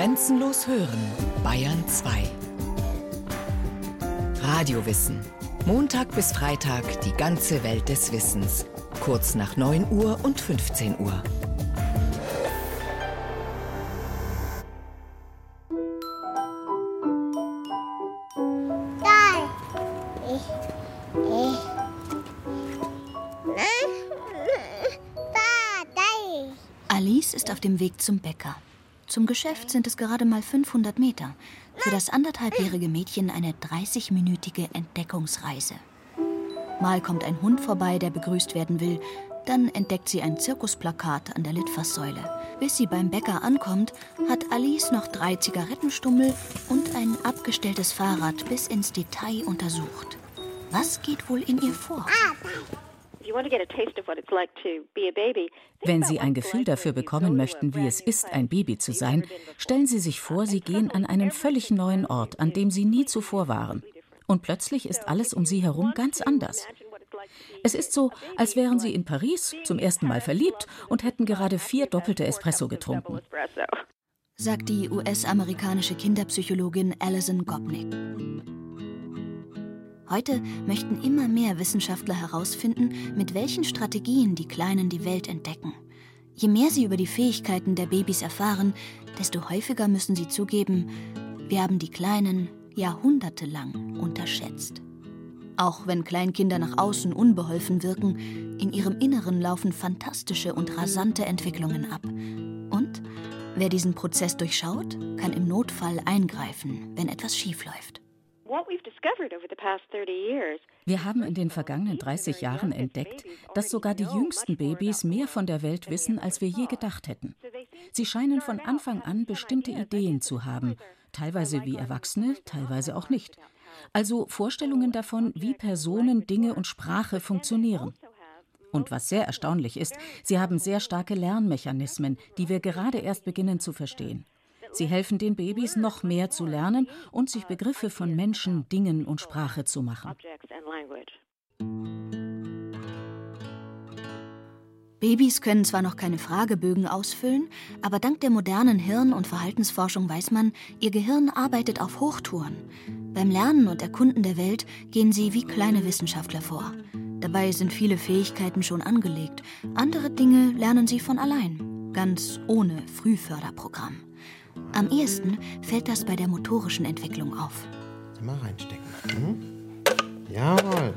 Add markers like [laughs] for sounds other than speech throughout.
Grenzenlos hören, Bayern 2. Radiowissen. Montag bis Freitag die ganze Welt des Wissens. Kurz nach 9 Uhr und 15 Uhr. Alice ist auf dem Weg zum Bäcker. Zum Geschäft sind es gerade mal 500 Meter. Für das anderthalbjährige Mädchen eine 30-minütige Entdeckungsreise. Mal kommt ein Hund vorbei, der begrüßt werden will. Dann entdeckt sie ein Zirkusplakat an der Litfaßsäule. Bis sie beim Bäcker ankommt, hat Alice noch drei Zigarettenstummel und ein abgestelltes Fahrrad bis ins Detail untersucht. Was geht wohl in ihr vor? Wenn Sie ein Gefühl dafür bekommen möchten, wie es ist, ein Baby zu sein, stellen Sie sich vor, Sie gehen an einen völlig neuen Ort, an dem Sie nie zuvor waren. Und plötzlich ist alles um Sie herum ganz anders. Es ist so, als wären Sie in Paris zum ersten Mal verliebt und hätten gerade vier doppelte Espresso getrunken. Sagt die US-amerikanische Kinderpsychologin Alison Gopnik. Heute möchten immer mehr Wissenschaftler herausfinden, mit welchen Strategien die Kleinen die Welt entdecken. Je mehr sie über die Fähigkeiten der Babys erfahren, desto häufiger müssen sie zugeben, wir haben die Kleinen jahrhundertelang unterschätzt. Auch wenn Kleinkinder nach außen unbeholfen wirken, in ihrem Inneren laufen fantastische und rasante Entwicklungen ab. Und wer diesen Prozess durchschaut, kann im Notfall eingreifen, wenn etwas schiefläuft. Wir haben in den vergangenen 30 Jahren entdeckt, dass sogar die jüngsten Babys mehr von der Welt wissen, als wir je gedacht hätten. Sie scheinen von Anfang an bestimmte Ideen zu haben, teilweise wie Erwachsene, teilweise auch nicht. Also Vorstellungen davon, wie Personen, Dinge und Sprache funktionieren. Und was sehr erstaunlich ist, sie haben sehr starke Lernmechanismen, die wir gerade erst beginnen zu verstehen. Sie helfen den Babys, noch mehr zu lernen und sich Begriffe von Menschen, Dingen und Sprache zu machen. Babys können zwar noch keine Fragebögen ausfüllen, aber dank der modernen Hirn- und Verhaltensforschung weiß man, ihr Gehirn arbeitet auf Hochtouren. Beim Lernen und Erkunden der Welt gehen sie wie kleine Wissenschaftler vor. Dabei sind viele Fähigkeiten schon angelegt, andere Dinge lernen sie von allein, ganz ohne Frühförderprogramm. Am ehesten fällt das bei der motorischen Entwicklung auf. Mal reinstecken. Mhm. Jawohl.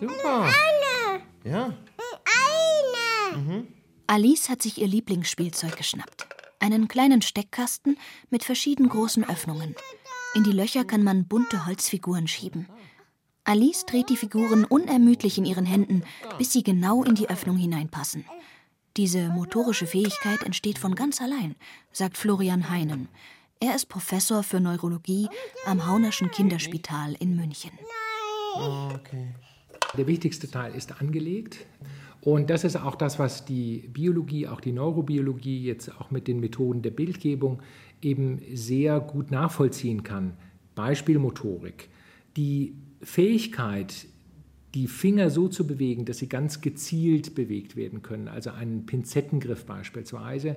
Super. Eine. Ja. Eine. Mhm. Alice hat sich ihr Lieblingsspielzeug geschnappt. Einen kleinen Steckkasten mit verschieden großen Öffnungen. In die Löcher kann man bunte Holzfiguren schieben. Alice dreht die Figuren unermüdlich in ihren Händen, bis sie genau in die Öffnung hineinpassen. Diese motorische Fähigkeit entsteht von ganz allein, sagt Florian Heinen. Er ist Professor für Neurologie am Haunerschen Kinderspital in München. Okay. Der wichtigste Teil ist angelegt. Und das ist auch das, was die Biologie, auch die Neurobiologie jetzt auch mit den Methoden der Bildgebung eben sehr gut nachvollziehen kann. Beispiel Motorik. Die Fähigkeit, die Finger so zu bewegen, dass sie ganz gezielt bewegt werden können, also einen Pinzettengriff beispielsweise.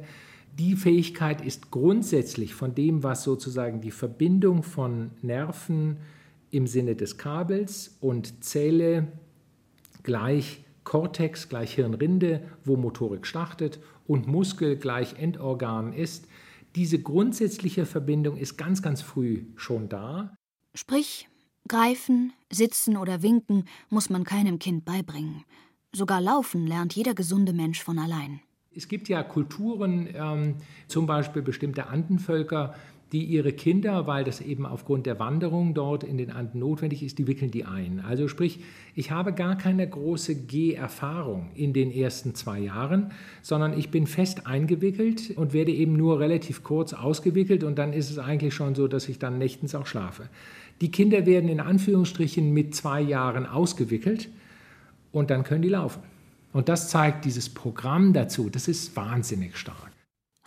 Die Fähigkeit ist grundsätzlich von dem, was sozusagen die Verbindung von Nerven im Sinne des Kabels und Zelle gleich Kortex gleich Hirnrinde, wo Motorik startet, und Muskel gleich Endorgan ist. Diese grundsätzliche Verbindung ist ganz, ganz früh schon da. Sprich, Greifen, Sitzen oder Winken muss man keinem Kind beibringen. Sogar Laufen lernt jeder gesunde Mensch von allein. Es gibt ja Kulturen, ähm, zum Beispiel bestimmte Andenvölker, die ihre Kinder, weil das eben aufgrund der Wanderung dort in den Anden notwendig ist, die wickeln die ein. Also sprich, ich habe gar keine große Geherfahrung in den ersten zwei Jahren, sondern ich bin fest eingewickelt und werde eben nur relativ kurz ausgewickelt und dann ist es eigentlich schon so, dass ich dann nächtens auch schlafe. Die Kinder werden in Anführungsstrichen mit zwei Jahren ausgewickelt und dann können die laufen. Und das zeigt dieses Programm dazu. Das ist wahnsinnig stark.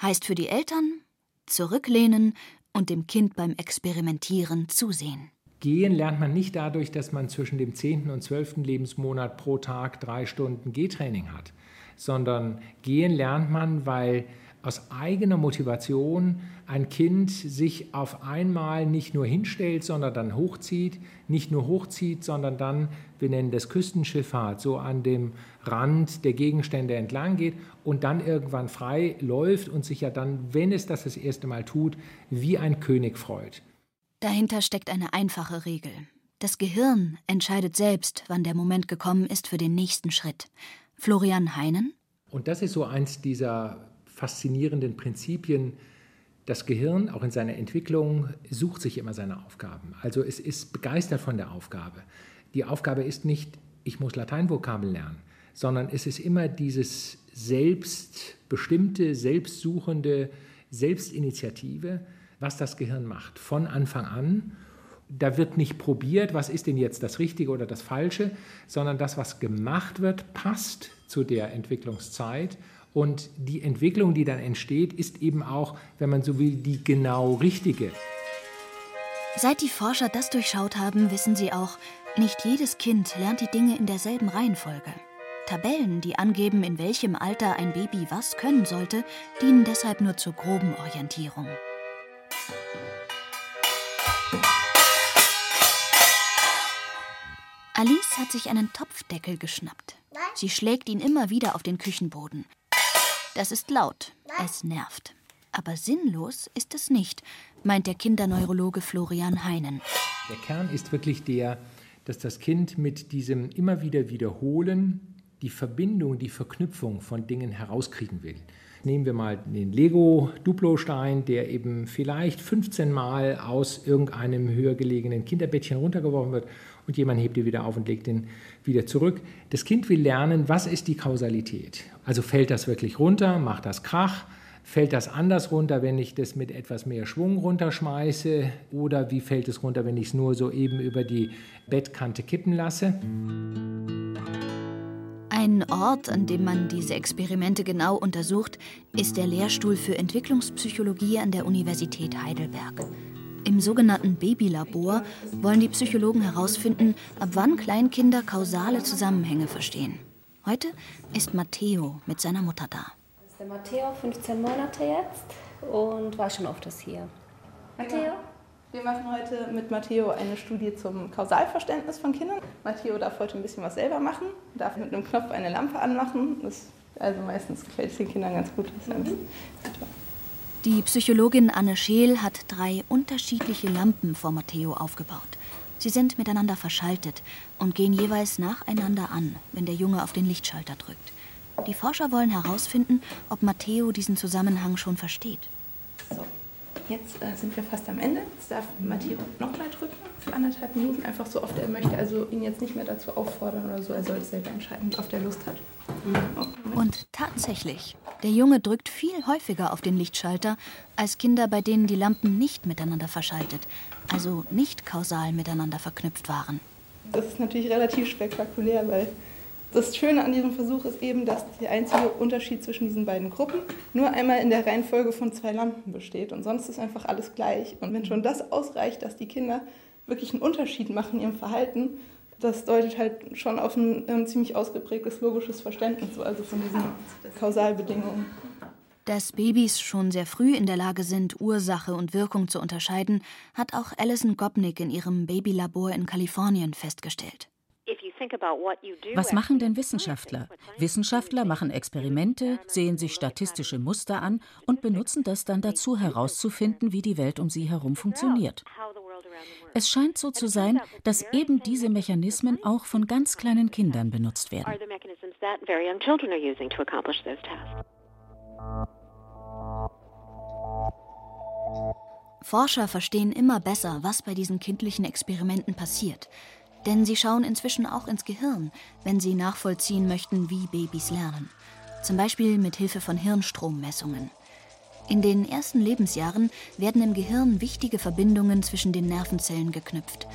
Heißt für die Eltern zurücklehnen und dem Kind beim Experimentieren zusehen. Gehen lernt man nicht dadurch, dass man zwischen dem 10. und 12. Lebensmonat pro Tag drei Stunden Gehtraining hat, sondern gehen lernt man, weil aus eigener Motivation ein Kind sich auf einmal nicht nur hinstellt, sondern dann hochzieht, nicht nur hochzieht, sondern dann, wir nennen das Küstenschifffahrt, so an dem Rand der Gegenstände entlang geht und dann irgendwann frei läuft und sich ja dann, wenn es das das erste Mal tut, wie ein König freut. Dahinter steckt eine einfache Regel. Das Gehirn entscheidet selbst, wann der Moment gekommen ist für den nächsten Schritt. Florian Heinen? Und das ist so eins dieser faszinierenden Prinzipien. Das Gehirn, auch in seiner Entwicklung, sucht sich immer seine Aufgaben. Also es ist begeistert von der Aufgabe. Die Aufgabe ist nicht, ich muss Lateinvokabel lernen, sondern es ist immer dieses selbstbestimmte, selbstsuchende, Selbstinitiative, was das Gehirn macht, von Anfang an. Da wird nicht probiert, was ist denn jetzt das Richtige oder das Falsche, sondern das, was gemacht wird, passt zu der Entwicklungszeit und die Entwicklung, die dann entsteht, ist eben auch, wenn man so will, die genau richtige. Seit die Forscher das durchschaut haben, wissen sie auch, nicht jedes Kind lernt die Dinge in derselben Reihenfolge. Tabellen, die angeben, in welchem Alter ein Baby was können sollte, dienen deshalb nur zur groben Orientierung. Alice hat sich einen Topfdeckel geschnappt. Sie schlägt ihn immer wieder auf den Küchenboden. Das ist laut, es nervt. Aber sinnlos ist es nicht, meint der Kinderneurologe Florian Heinen. Der Kern ist wirklich der, dass das Kind mit diesem immer wieder Wiederholen die Verbindung, die Verknüpfung von Dingen herauskriegen will. Nehmen wir mal den Lego-Duplo-Stein, der eben vielleicht 15 Mal aus irgendeinem höher gelegenen Kinderbettchen runtergeworfen wird und jemand hebt ihn wieder auf und legt ihn wieder zurück. Das Kind will lernen, was ist die Kausalität. Also fällt das wirklich runter, macht das Krach, fällt das anders runter, wenn ich das mit etwas mehr Schwung runterschmeiße oder wie fällt es runter, wenn ich es nur so eben über die Bettkante kippen lasse. Ein Ort, an dem man diese Experimente genau untersucht, ist der Lehrstuhl für Entwicklungspsychologie an der Universität Heidelberg. Im sogenannten Babylabor wollen die Psychologen herausfinden, ab wann Kleinkinder kausale Zusammenhänge verstehen. Heute ist Matteo mit seiner Mutter da. Das ist der Matteo, 15 Monate jetzt und war schon öfters hier. Matteo? Wir machen heute mit Matteo eine Studie zum Kausalverständnis von Kindern. Matteo darf heute ein bisschen was selber machen, darf mit einem Knopf eine Lampe anmachen. Das, also meistens gefällt es den Kindern ganz gut. Das ist mhm. Die Psychologin Anne Scheel hat drei unterschiedliche Lampen vor Matteo aufgebaut. Sie sind miteinander verschaltet und gehen jeweils nacheinander an, wenn der Junge auf den Lichtschalter drückt. Die Forscher wollen herausfinden, ob Matteo diesen Zusammenhang schon versteht. So, jetzt äh, sind wir fast am Ende. Jetzt darf Matteo nochmal drücken für anderthalb Minuten, einfach so oft er möchte. Also ihn jetzt nicht mehr dazu auffordern oder so. Er soll es selber entscheiden, oft er Lust hat. Und tatsächlich, der Junge drückt viel häufiger auf den Lichtschalter als Kinder, bei denen die Lampen nicht miteinander verschaltet, also nicht kausal miteinander verknüpft waren. Das ist natürlich relativ spektakulär, weil das Schöne an diesem Versuch ist eben, dass der einzige Unterschied zwischen diesen beiden Gruppen nur einmal in der Reihenfolge von zwei Lampen besteht und sonst ist einfach alles gleich. Und wenn schon das ausreicht, dass die Kinder wirklich einen Unterschied machen in ihrem Verhalten, das deutet halt schon auf ein, ein ziemlich ausgeprägtes logisches Verständnis, also von diesen Kausalbedingungen. Dass Babys schon sehr früh in der Lage sind, Ursache und Wirkung zu unterscheiden, hat auch Alison Gopnik in ihrem Babylabor in Kalifornien festgestellt. Was machen denn Wissenschaftler? Wissenschaftler machen Experimente, sehen sich statistische Muster an und benutzen das dann dazu herauszufinden, wie die Welt um sie herum funktioniert. Es scheint so zu sein, dass eben diese Mechanismen auch von ganz kleinen Kindern benutzt werden. Forscher verstehen immer besser, was bei diesen kindlichen Experimenten passiert. Denn sie schauen inzwischen auch ins Gehirn, wenn sie nachvollziehen möchten, wie Babys lernen. Zum Beispiel mit Hilfe von Hirnstrommessungen. In den ersten Lebensjahren werden im Gehirn wichtige Verbindungen zwischen den Nervenzellen geknüpft.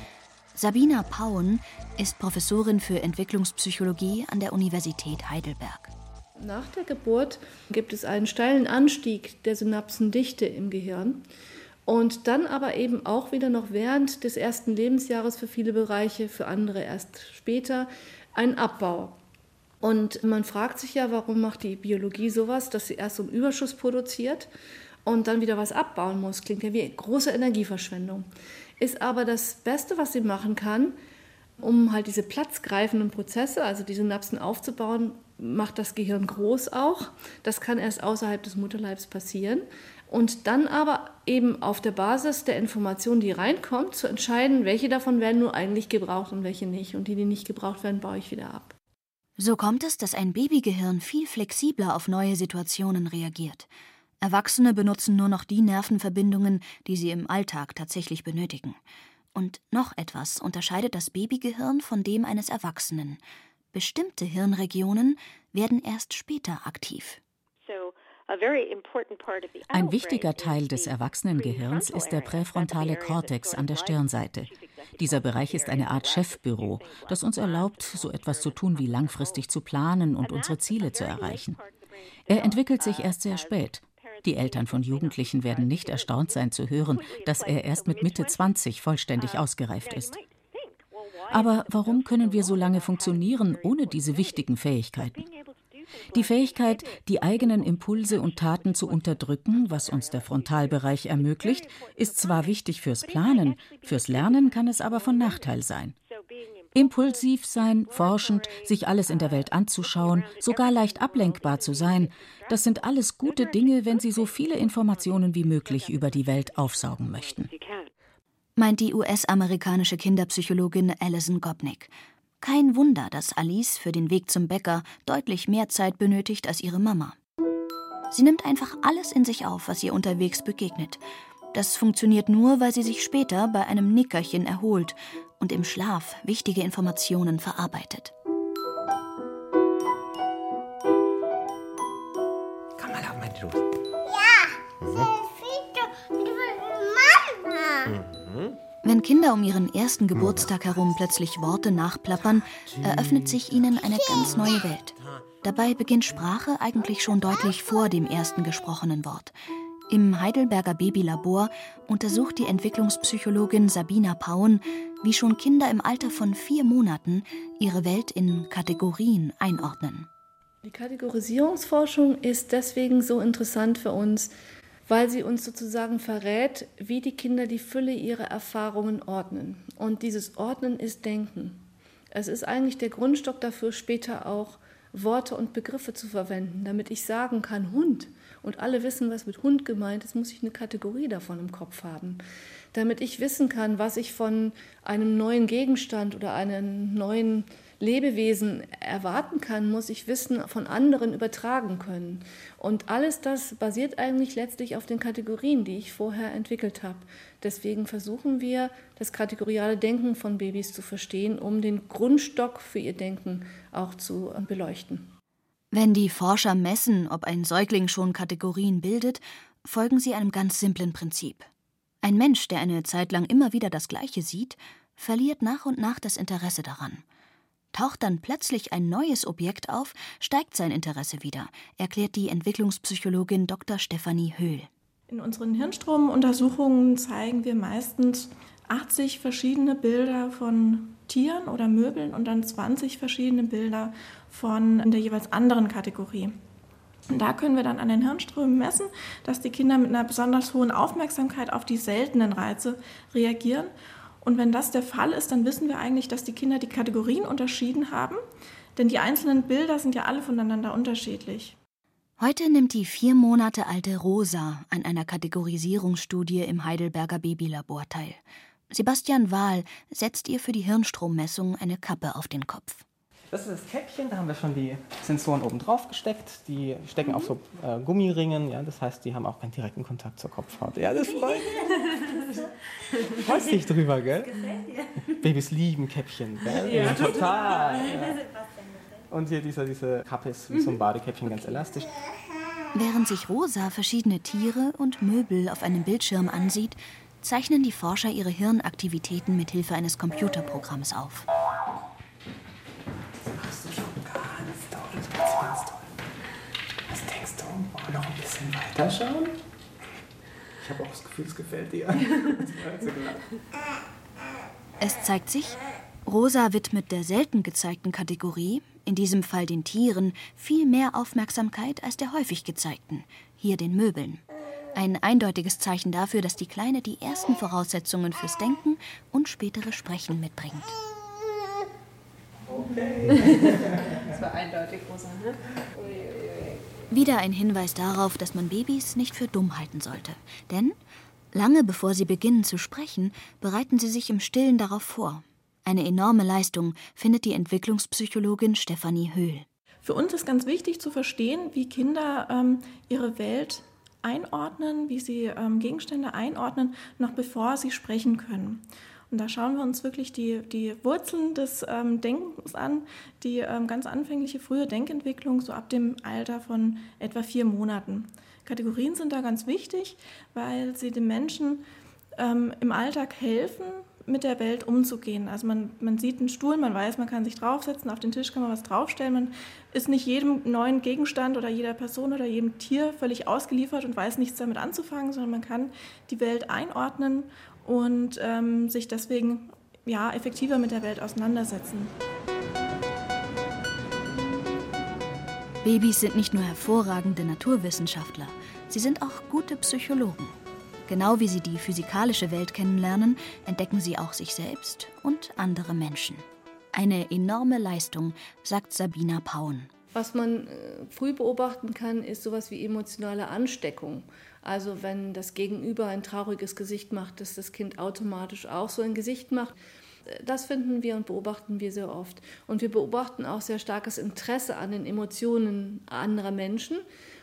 Sabina Pauen ist Professorin für Entwicklungspsychologie an der Universität Heidelberg. Nach der Geburt gibt es einen steilen Anstieg der Synapsendichte im Gehirn und dann aber eben auch wieder noch während des ersten Lebensjahres für viele Bereiche, für andere erst später, ein Abbau. Und man fragt sich ja, warum macht die Biologie sowas, dass sie erst so einen Überschuss produziert und dann wieder was abbauen muss. Klingt ja wie große Energieverschwendung. Ist aber das Beste, was sie machen kann, um halt diese platzgreifenden Prozesse, also die Synapsen aufzubauen, macht das Gehirn groß auch. Das kann erst außerhalb des Mutterleibs passieren. Und dann aber eben auf der Basis der Information, die reinkommt, zu entscheiden, welche davon werden nur eigentlich gebraucht und welche nicht. Und die, die nicht gebraucht werden, baue ich wieder ab. So kommt es, dass ein Babygehirn viel flexibler auf neue Situationen reagiert. Erwachsene benutzen nur noch die Nervenverbindungen, die sie im Alltag tatsächlich benötigen. Und noch etwas unterscheidet das Babygehirn von dem eines Erwachsenen. Bestimmte Hirnregionen werden erst später aktiv. Ein wichtiger Teil des Erwachsenengehirns ist der präfrontale Kortex an der Stirnseite. Dieser Bereich ist eine Art Chefbüro, das uns erlaubt, so etwas zu tun wie langfristig zu planen und unsere Ziele zu erreichen. Er entwickelt sich erst sehr spät. Die Eltern von Jugendlichen werden nicht erstaunt sein zu hören, dass er erst mit Mitte 20 vollständig ausgereift ist. Aber warum können wir so lange funktionieren ohne diese wichtigen Fähigkeiten? Die Fähigkeit, die eigenen Impulse und Taten zu unterdrücken, was uns der Frontalbereich ermöglicht, ist zwar wichtig fürs Planen, fürs Lernen kann es aber von Nachteil sein. Impulsiv sein, forschend, sich alles in der Welt anzuschauen, sogar leicht ablenkbar zu sein, das sind alles gute Dinge, wenn Sie so viele Informationen wie möglich über die Welt aufsaugen möchten. Meint die US-amerikanische Kinderpsychologin Alison Gopnik. Kein Wunder, dass Alice für den Weg zum Bäcker deutlich mehr Zeit benötigt als ihre Mama. Sie nimmt einfach alles in sich auf, was ihr unterwegs begegnet. Das funktioniert nur, weil sie sich später bei einem Nickerchen erholt und im Schlaf wichtige Informationen verarbeitet. Komm mal auf mein Schoß. Ja, mhm. Mama. Mhm. Wenn Kinder um ihren ersten Geburtstag herum plötzlich Worte nachplappern, eröffnet sich ihnen eine ganz neue Welt. Dabei beginnt Sprache eigentlich schon deutlich vor dem ersten gesprochenen Wort. Im Heidelberger Babylabor untersucht die Entwicklungspsychologin Sabina Pauen, wie schon Kinder im Alter von vier Monaten ihre Welt in Kategorien einordnen. Die Kategorisierungsforschung ist deswegen so interessant für uns, weil sie uns sozusagen verrät, wie die Kinder die Fülle ihrer Erfahrungen ordnen. Und dieses Ordnen ist Denken. Es ist eigentlich der Grundstock dafür, später auch Worte und Begriffe zu verwenden, damit ich sagen kann, Hund. Und alle wissen, was mit Hund gemeint ist, muss ich eine Kategorie davon im Kopf haben. Damit ich wissen kann, was ich von einem neuen Gegenstand oder einem neuen Lebewesen erwarten kann, muss ich Wissen von anderen übertragen können. Und alles das basiert eigentlich letztlich auf den Kategorien, die ich vorher entwickelt habe. Deswegen versuchen wir, das kategoriale Denken von Babys zu verstehen, um den Grundstock für ihr Denken auch zu beleuchten. Wenn die Forscher messen, ob ein Säugling schon Kategorien bildet, folgen sie einem ganz simplen Prinzip. Ein Mensch, der eine Zeit lang immer wieder das Gleiche sieht, verliert nach und nach das Interesse daran. Taucht dann plötzlich ein neues Objekt auf, steigt sein Interesse wieder, erklärt die Entwicklungspsychologin Dr. Stefanie Höhl. In unseren Hirnstromuntersuchungen zeigen wir meistens 80 verschiedene Bilder von Tieren oder Möbeln und dann 20 verschiedene Bilder von der jeweils anderen Kategorie. Und da können wir dann an den Hirnströmen messen, dass die Kinder mit einer besonders hohen Aufmerksamkeit auf die seltenen Reize reagieren und wenn das der Fall ist, dann wissen wir eigentlich, dass die Kinder die Kategorien unterschieden haben, denn die einzelnen Bilder sind ja alle voneinander unterschiedlich. Heute nimmt die vier Monate alte Rosa an einer Kategorisierungsstudie im Heidelberger Babylabor teil. Sebastian Wahl setzt ihr für die Hirnstrommessung eine Kappe auf den Kopf. Das ist das Käppchen, da haben wir schon die Sensoren oben drauf gesteckt. Die stecken auf so äh, Gummiringen, ja, das heißt, die haben auch keinen direkten Kontakt zur Kopfhaut. Ja, das freut mich. Freust dich drüber, gell? Babys lieben Käppchen, gell? Ja, total. Ja. Und hier dieser, diese Kappe ist wie so ein Badekäppchen, ganz elastisch. Während sich Rosa verschiedene Tiere und Möbel auf einem Bildschirm ansieht, zeichnen die Forscher ihre Hirnaktivitäten mit Hilfe eines Computerprogramms auf. noch ein bisschen weiterschauen? Ich habe auch das Gefühl, es gefällt dir. [laughs] es zeigt sich, Rosa widmet der selten gezeigten Kategorie in diesem Fall den Tieren, viel mehr Aufmerksamkeit als der häufig gezeigten, hier den Möbeln. Ein eindeutiges Zeichen dafür, dass die Kleine die ersten Voraussetzungen fürs Denken und spätere Sprechen mitbringt. Okay. Das war eindeutig, Rosa, ne? Wieder ein Hinweis darauf, dass man Babys nicht für dumm halten sollte. Denn lange bevor sie beginnen zu sprechen, bereiten sie sich im Stillen darauf vor. Eine enorme Leistung findet die Entwicklungspsychologin Stefanie Höhl. Für uns ist ganz wichtig zu verstehen, wie Kinder ähm, ihre Welt einordnen, wie sie ähm, Gegenstände einordnen, noch bevor sie sprechen können. Und da schauen wir uns wirklich die, die Wurzeln des ähm, Denkens an, die ähm, ganz anfängliche frühe Denkentwicklung, so ab dem Alter von etwa vier Monaten. Kategorien sind da ganz wichtig, weil sie den Menschen ähm, im Alltag helfen, mit der Welt umzugehen. Also man, man sieht einen Stuhl, man weiß, man kann sich draufsetzen, auf den Tisch kann man was draufstellen. Man ist nicht jedem neuen Gegenstand oder jeder Person oder jedem Tier völlig ausgeliefert und weiß nichts damit anzufangen, sondern man kann die Welt einordnen und ähm, sich deswegen ja, effektiver mit der Welt auseinandersetzen. Babys sind nicht nur hervorragende Naturwissenschaftler, sie sind auch gute Psychologen. Genau wie sie die physikalische Welt kennenlernen, entdecken sie auch sich selbst und andere Menschen. Eine enorme Leistung, sagt Sabina Pauen. Was man äh, früh beobachten kann, ist sowas wie emotionale Ansteckung. Also wenn das Gegenüber ein trauriges Gesicht macht, dass das Kind automatisch auch so ein Gesicht macht. Äh, das finden wir und beobachten wir sehr oft. Und wir beobachten auch sehr starkes Interesse an den Emotionen anderer Menschen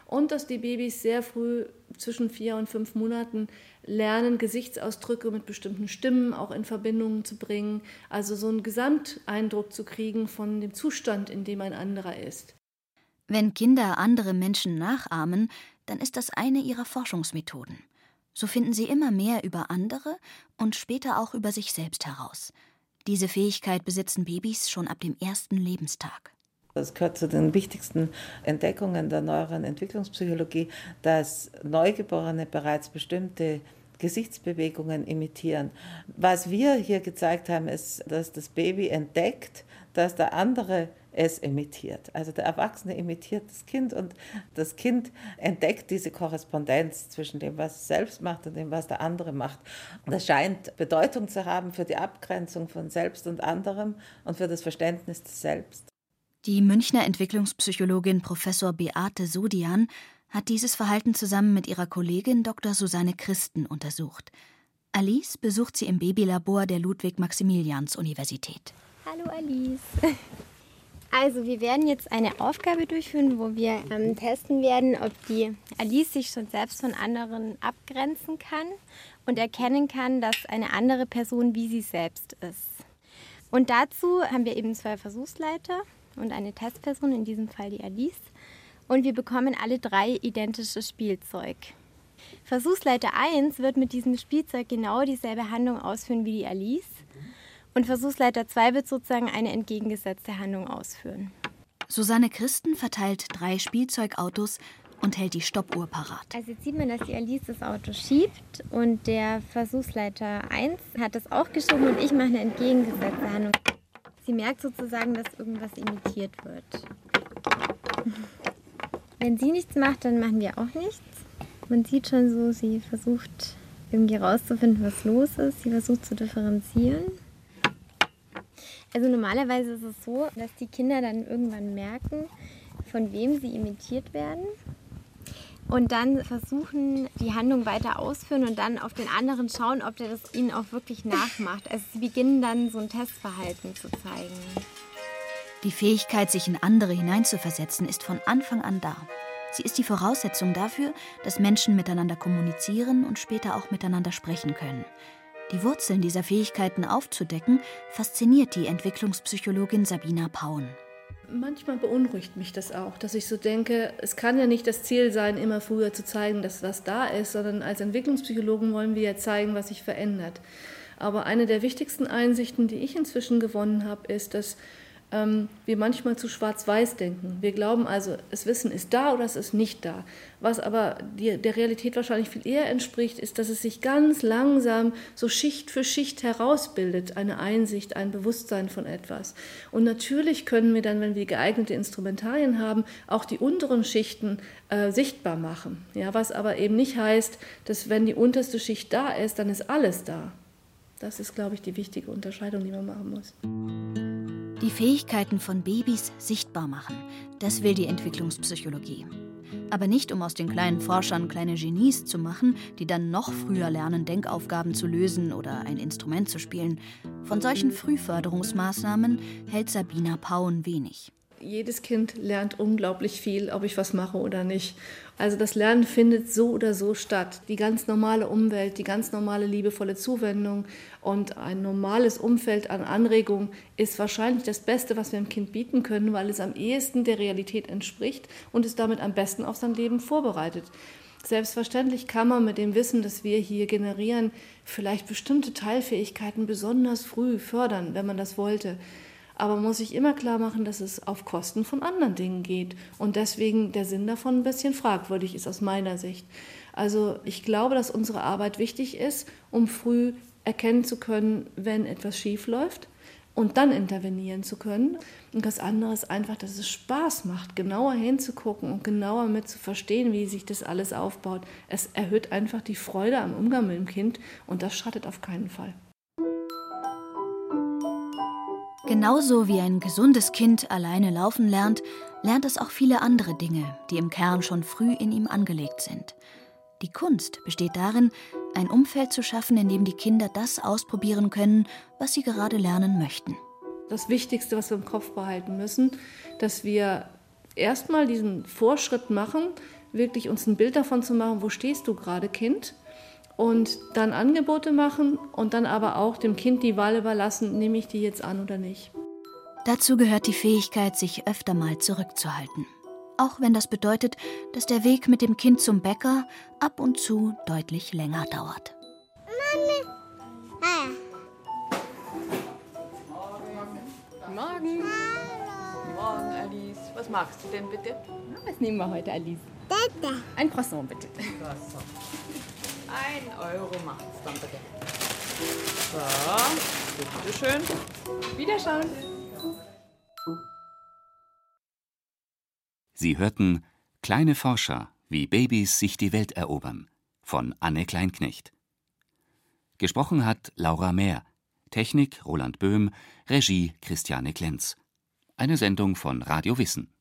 und dass die Babys sehr früh zwischen vier und fünf Monaten lernen, Gesichtsausdrücke mit bestimmten Stimmen auch in Verbindung zu bringen, also so einen Gesamteindruck zu kriegen von dem Zustand, in dem ein anderer ist. Wenn Kinder andere Menschen nachahmen, dann ist das eine ihrer Forschungsmethoden. So finden sie immer mehr über andere und später auch über sich selbst heraus. Diese Fähigkeit besitzen Babys schon ab dem ersten Lebenstag. Das gehört zu den wichtigsten Entdeckungen der neueren Entwicklungspsychologie, dass Neugeborene bereits bestimmte Gesichtsbewegungen imitieren. Was wir hier gezeigt haben, ist, dass das Baby entdeckt, dass der andere es imitiert. Also der Erwachsene imitiert das Kind und das Kind entdeckt diese Korrespondenz zwischen dem, was es selbst macht und dem, was der andere macht. Und das scheint Bedeutung zu haben für die Abgrenzung von Selbst und anderem und für das Verständnis des Selbst. Die Münchner Entwicklungspsychologin Professor Beate Sodian hat dieses Verhalten zusammen mit ihrer Kollegin Dr. Susanne Christen untersucht. Alice besucht sie im Babylabor der Ludwig-Maximilians-Universität. Hallo Alice. [laughs] Also, wir werden jetzt eine Aufgabe durchführen, wo wir ähm, testen werden, ob die Alice sich schon selbst von anderen abgrenzen kann und erkennen kann, dass eine andere Person wie sie selbst ist. Und dazu haben wir eben zwei Versuchsleiter und eine Testperson, in diesem Fall die Alice. Und wir bekommen alle drei identisches Spielzeug. Versuchsleiter 1 wird mit diesem Spielzeug genau dieselbe Handlung ausführen wie die Alice. Und Versuchsleiter 2 wird sozusagen eine entgegengesetzte Handlung ausführen. Susanne Christen verteilt drei Spielzeugautos und hält die Stoppuhr parat. Also jetzt sieht man, dass die Alice das Auto schiebt und der Versuchsleiter 1 hat das auch geschoben und ich mache eine entgegengesetzte Handlung. Sie merkt sozusagen, dass irgendwas imitiert wird. Wenn sie nichts macht, dann machen wir auch nichts. Man sieht schon so, sie versucht irgendwie rauszufinden, was los ist. Sie versucht zu differenzieren. Also normalerweise ist es so, dass die Kinder dann irgendwann merken, von wem sie imitiert werden und dann versuchen, die Handlung weiter ausführen und dann auf den anderen schauen, ob der das ihnen auch wirklich nachmacht. Also sie beginnen dann so ein Testverhalten zu zeigen. Die Fähigkeit, sich in andere hineinzuversetzen, ist von Anfang an da. Sie ist die Voraussetzung dafür, dass Menschen miteinander kommunizieren und später auch miteinander sprechen können. Die Wurzeln dieser Fähigkeiten aufzudecken, fasziniert die Entwicklungspsychologin Sabina Pauen. Manchmal beunruhigt mich das auch, dass ich so denke, es kann ja nicht das Ziel sein, immer früher zu zeigen, dass was da ist, sondern als Entwicklungspsychologen wollen wir ja zeigen, was sich verändert. Aber eine der wichtigsten Einsichten, die ich inzwischen gewonnen habe, ist, dass ähm, wir manchmal zu schwarz-weiß denken. Wir glauben also, das Wissen ist da oder es ist nicht da. Was aber die, der Realität wahrscheinlich viel eher entspricht, ist, dass es sich ganz langsam so Schicht für Schicht herausbildet, eine Einsicht, ein Bewusstsein von etwas. Und natürlich können wir dann, wenn wir geeignete Instrumentarien haben, auch die unteren Schichten äh, sichtbar machen. Ja, was aber eben nicht heißt, dass wenn die unterste Schicht da ist, dann ist alles da. Das ist, glaube ich, die wichtige Unterscheidung, die man machen muss. Die Fähigkeiten von Babys sichtbar machen, das will die Entwicklungspsychologie. Aber nicht, um aus den kleinen Forschern kleine Genies zu machen, die dann noch früher lernen, Denkaufgaben zu lösen oder ein Instrument zu spielen. Von solchen Frühförderungsmaßnahmen hält Sabina Pauen wenig jedes Kind lernt unglaublich viel, ob ich was mache oder nicht. Also das Lernen findet so oder so statt. Die ganz normale Umwelt, die ganz normale liebevolle Zuwendung und ein normales Umfeld an Anregungen ist wahrscheinlich das Beste, was wir dem Kind bieten können, weil es am ehesten der Realität entspricht und es damit am besten auf sein Leben vorbereitet. Selbstverständlich kann man mit dem Wissen, das wir hier generieren, vielleicht bestimmte Teilfähigkeiten besonders früh fördern, wenn man das wollte. Aber muss sich immer klar machen, dass es auf Kosten von anderen Dingen geht. Und deswegen der Sinn davon ein bisschen fragwürdig ist aus meiner Sicht. Also ich glaube, dass unsere Arbeit wichtig ist, um früh erkennen zu können, wenn etwas schief läuft und dann intervenieren zu können. Und das andere ist einfach, dass es Spaß macht, genauer hinzugucken und genauer mit zu verstehen, wie sich das alles aufbaut. Es erhöht einfach die Freude am Umgang mit dem Kind und das schattet auf keinen Fall. Genauso wie ein gesundes Kind alleine laufen lernt, lernt es auch viele andere Dinge, die im Kern schon früh in ihm angelegt sind. Die Kunst besteht darin, ein Umfeld zu schaffen, in dem die Kinder das ausprobieren können, was sie gerade lernen möchten. Das Wichtigste, was wir im Kopf behalten müssen, dass wir erstmal diesen Vorschritt machen, wirklich uns ein Bild davon zu machen, wo stehst du gerade, Kind? Und dann Angebote machen und dann aber auch dem Kind die Wahl überlassen, nehme ich die jetzt an oder nicht. Dazu gehört die Fähigkeit, sich öfter mal zurückzuhalten. Auch wenn das bedeutet, dass der Weg mit dem Kind zum Bäcker ab und zu deutlich länger dauert. Mami. Ah. Morgen. Hallo. Morgen, Alice. Was magst du denn bitte? Was nehmen wir heute, Alice? Ein Croissant, bitte. Croissant. Ein Euro macht's dann bitte. So, bitteschön. Wiederschauen. Sie hörten Kleine Forscher, wie Babys sich die Welt erobern von Anne Kleinknecht. Gesprochen hat Laura Mehr, Technik Roland Böhm, Regie Christiane Klenz. Eine Sendung von Radio Wissen.